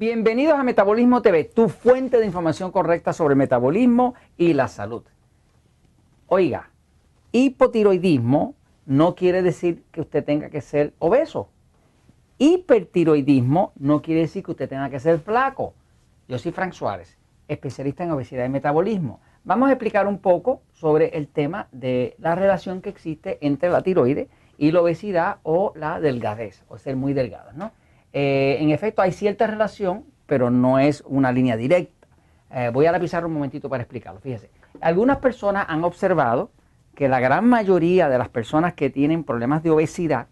Bienvenidos a Metabolismo TV, tu fuente de información correcta sobre metabolismo y la salud. Oiga, hipotiroidismo no quiere decir que usted tenga que ser obeso. Hipertiroidismo no quiere decir que usted tenga que ser flaco. Yo soy Frank Suárez, especialista en obesidad y metabolismo. Vamos a explicar un poco sobre el tema de la relación que existe entre la tiroides y la obesidad o la delgadez, o ser muy delgado, ¿no? Eh, en efecto, hay cierta relación, pero no es una línea directa. Eh, voy a la un momentito para explicarlo. Fíjese, algunas personas han observado que la gran mayoría de las personas que tienen problemas de obesidad,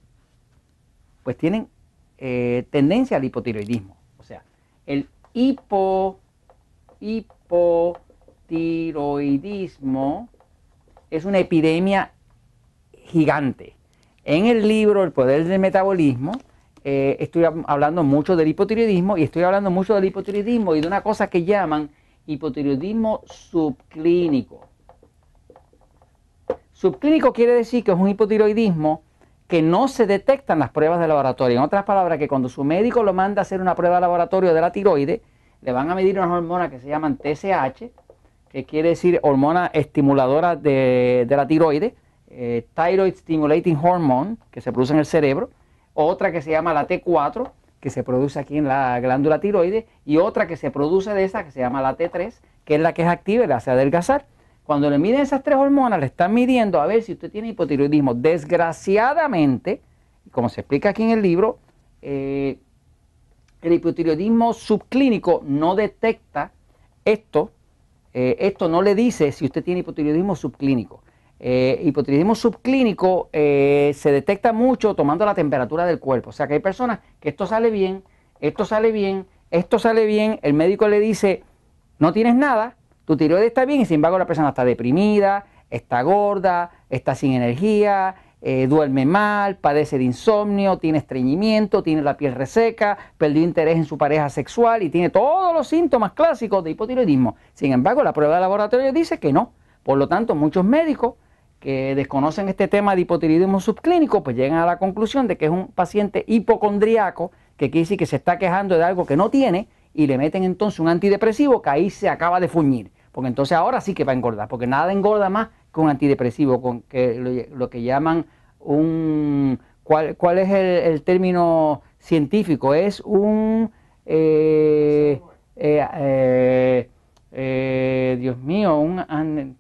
pues tienen eh, tendencia al hipotiroidismo. O sea, el hipo, hipotiroidismo es una epidemia gigante. En el libro El Poder del Metabolismo, eh, estoy hablando mucho del hipotiroidismo y estoy hablando mucho del hipotiroidismo y de una cosa que llaman hipotiroidismo subclínico. Subclínico quiere decir que es un hipotiroidismo que no se detectan las pruebas de laboratorio. En otras palabras, que cuando su médico lo manda a hacer una prueba de laboratorio de la tiroide, le van a medir unas hormonas que se llaman TSH, que quiere decir hormona estimuladora de, la tiroide, eh, Thyroid Stimulating Hormone, que se produce en el cerebro, otra que se llama la T4, que se produce aquí en la glándula tiroide, y otra que se produce de esa, que se llama la T3, que es la que es activa y la hace adelgazar. Cuando le miden esas tres hormonas, le están midiendo a ver si usted tiene hipotiroidismo. Desgraciadamente, como se explica aquí en el libro, eh, el hipotiroidismo subclínico no detecta esto. Eh, esto no le dice si usted tiene hipotiroidismo subclínico. Eh, hipotiroidismo subclínico eh, se detecta mucho tomando la temperatura del cuerpo. O sea que hay personas que esto sale bien, esto sale bien, esto sale bien, el médico le dice, no tienes nada, tu tiroides está bien y sin embargo la persona está deprimida, está gorda, está sin energía, eh, duerme mal, padece de insomnio, tiene estreñimiento, tiene la piel reseca, perdió interés en su pareja sexual y tiene todos los síntomas clásicos de hipotiroidismo. Sin embargo, la prueba de laboratorio dice que no. Por lo tanto, muchos médicos que desconocen este tema de hipotiroidismo subclínico, pues llegan a la conclusión de que es un paciente hipocondriaco, que quiere decir que se está quejando de algo que no tiene, y le meten entonces un antidepresivo que ahí se acaba de fuñir porque entonces ahora sí que va a engordar, porque nada engorda más que un antidepresivo, con que lo, que llaman un... ¿Cuál, cuál es el, término científico? Es un... Eh, eh, eh, Dios mío, un...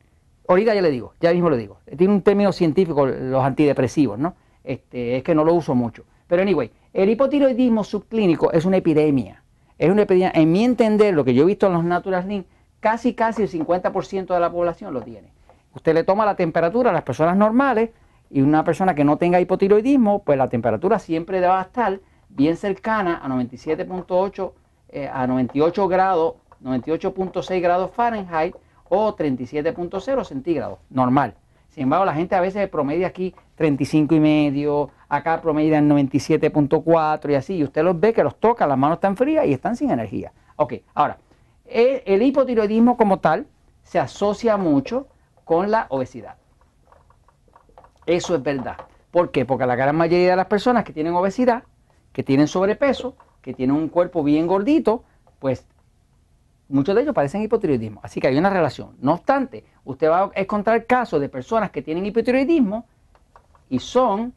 ahorita ya le digo, ya mismo lo digo. Tiene un término científico los antidepresivos, ¿no? Este, es que no lo uso mucho. Pero anyway, el hipotiroidismo subclínico es una epidemia. Es una epidemia, en mi entender, lo que yo he visto en los Natural Link, casi casi el 50% de la población lo tiene. Usted le toma la temperatura a las personas normales y una persona que no tenga hipotiroidismo, pues la temperatura siempre va a estar bien cercana a 97.8 eh, a 98 grados, 98.6 grados Fahrenheit o 37.0 centígrados, normal. Sin embargo, la gente a veces promedia aquí 35 y medio, acá promedia 97.4 y así, y usted los ve que los toca, las manos están frías y están sin energía. Ok, ahora, el hipotiroidismo como tal se asocia mucho con la obesidad. Eso es verdad. ¿Por qué? Porque la gran mayoría de las personas que tienen obesidad, que tienen sobrepeso, que tienen un cuerpo bien gordito, pues muchos de ellos padecen hipotiroidismo. Así que hay una relación. No obstante, usted va a encontrar casos de personas que tienen hipotiroidismo y son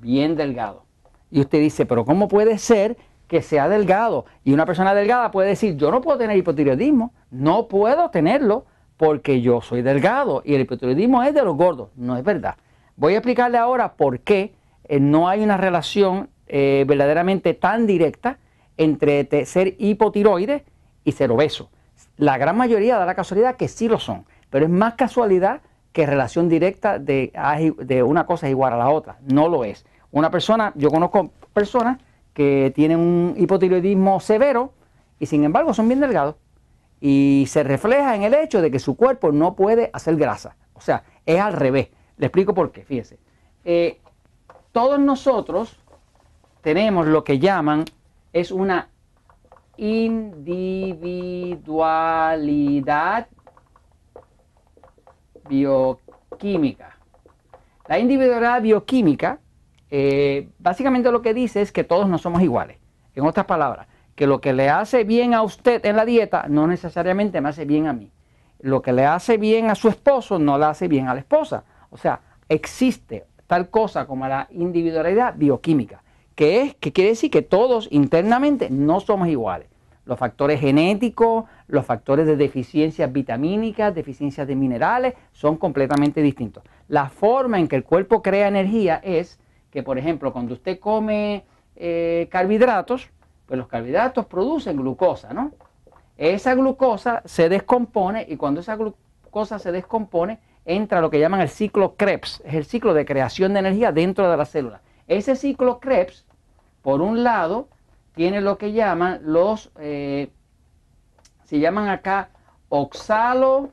bien delgados. Y usted dice, pero ¿cómo puede ser que sea delgado. Y una persona delgada puede decir, yo no puedo tener hipotiroidismo, no puedo tenerlo porque yo soy delgado y el hipotiroidismo es de los gordos. No es verdad. Voy a explicarle ahora por qué eh, no hay una relación eh, verdaderamente tan directa entre ser hipotiroide y ser obeso. La gran mayoría da la casualidad que sí lo son, pero es más casualidad que relación directa de, de una cosa igual a la otra. No lo es. Una persona, yo conozco personas que tienen un hipotiroidismo severo y sin embargo son bien delgados. Y se refleja en el hecho de que su cuerpo no puede hacer grasa. O sea, es al revés. Le explico por qué. Fíjese. Eh, todos nosotros tenemos lo que llaman, es una individualidad bioquímica. La individualidad bioquímica eh, básicamente lo que dice es que todos no somos iguales. En otras palabras, que lo que le hace bien a usted en la dieta no necesariamente me hace bien a mí. Lo que le hace bien a su esposo no le hace bien a la esposa. O sea, existe tal cosa como la individualidad bioquímica, que es que quiere decir que todos internamente no somos iguales. Los factores genéticos, los factores de deficiencias vitamínicas, deficiencias de minerales, son completamente distintos. La forma en que el cuerpo crea energía es que, por ejemplo, cuando usted come eh, carbohidratos, pues los carbohidratos producen glucosa, ¿no? Esa glucosa se descompone y cuando esa glucosa se descompone, entra lo que llaman el ciclo Krebs, es el ciclo de creación de energía dentro de la célula. Ese ciclo Krebs, por un lado, tiene lo que llaman los, eh, se llaman acá oxaloacetatos.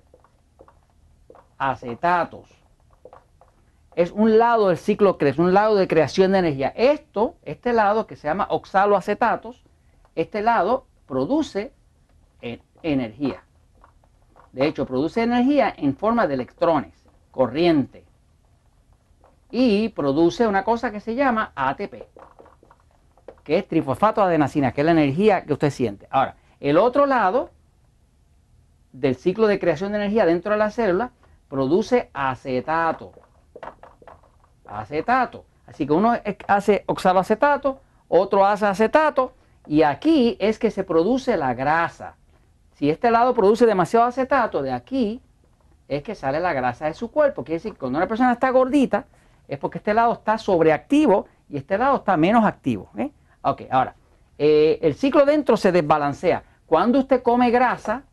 Es un lado del ciclo Krebs, un lado de creación de energía. Esto, este lado que se llama oxaloacetatos, este lado produce energía. De hecho, produce energía en forma de electrones, corriente. Y produce una cosa que se llama ATP, que es trifosfato de adenacina, que es la energía que usted siente. Ahora, el otro lado del ciclo de creación de energía dentro de la célula produce acetato. Acetato. Así que uno hace oxaloacetato, otro hace acetato, y aquí es que se produce la grasa. Si este lado produce demasiado acetato, de aquí es que sale la grasa de su cuerpo. Quiere decir cuando una persona está gordita, es porque este lado está sobreactivo y este lado está menos activo. ¿eh? Ok, ahora, eh, el ciclo dentro se desbalancea. Cuando usted come grasa,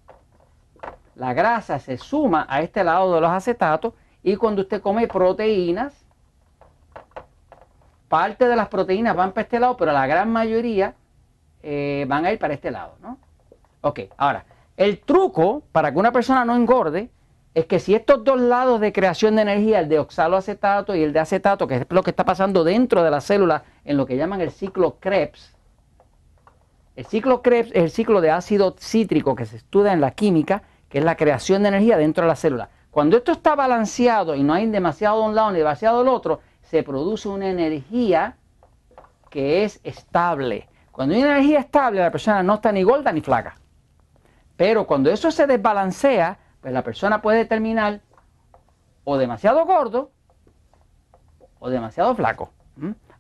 la grasa se suma a este lado de los acetatos y cuando usted come proteínas, parte de las proteínas van para este lado, pero la gran mayoría eh, van a ir para este lado, ¿no? Ok, ahora, el truco para que una persona no engorde es que si estos dos lados de creación de energía, el de oxaloacetato y el de acetato, que es lo que está pasando dentro de la célula en lo que llaman el ciclo Krebs, el ciclo Krebs es el ciclo de ácido cítrico que se estudia en la química, que es la creación de energía dentro de la célula. Cuando esto está balanceado y no hay demasiado de un lado ni demasiado del otro, se produce una energía que es estable. Cuando hay energía estable, la persona no está ni gorda ni flaca. Pero cuando eso se desbalancea, pues la persona puede terminar o demasiado gordo o demasiado flaco.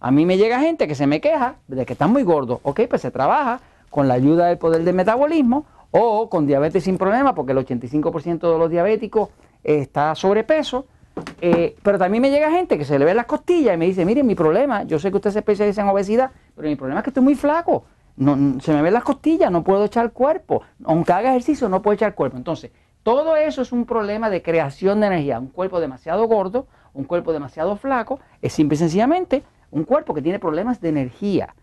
A mí me llega gente que se me queja de que está muy gordo. Ok, pues se trabaja con la ayuda del poder del metabolismo o con diabetes sin problema, porque el 85% de los diabéticos está sobrepeso. Eh, pero también me llega gente que se le ve las costillas y me dice, mire, mi problema, yo sé que usted se especializa en obesidad, pero mi problema es que estoy muy flaco no, se me ven las costillas, no puedo echar cuerpo. Aunque haga ejercicio, no puedo echar cuerpo. Entonces, todo eso es un problema de creación de energía. Un cuerpo demasiado gordo, un cuerpo demasiado flaco, es simple y sencillamente un cuerpo que tiene problemas de energía.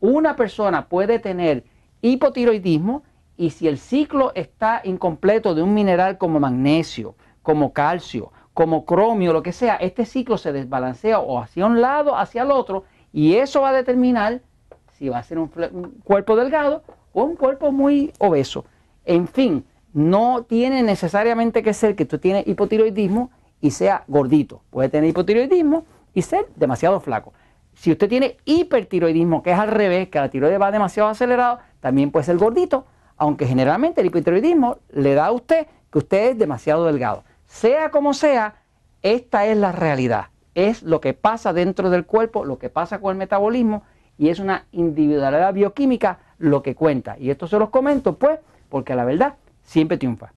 Una persona puede tener hipotiroidismo y si el ciclo está incompleto de un mineral como magnesio, como calcio, como cromio, lo que sea, este ciclo se desbalancea o hacia un lado, hacia el otro, y eso va a determinar si va a ser un, cuerpo delgado o un cuerpo muy obeso. En fin, no tiene necesariamente que ser que tú tienes hipotiroidismo y sea gordito. Puede tener hipotiroidismo y ser demasiado flaco. Si usted tiene hipertiroidismo, que es al revés, que la tiroides va demasiado acelerado, también puede ser gordito, aunque generalmente el hipotiroidismo le da a usted que usted es demasiado delgado. Sea como sea, esta es la realidad. Es lo que pasa dentro del cuerpo, lo que pasa con el metabolismo y es una individualidad bioquímica lo que cuenta. Y esto se los comento pues porque la verdad siempre triunfa.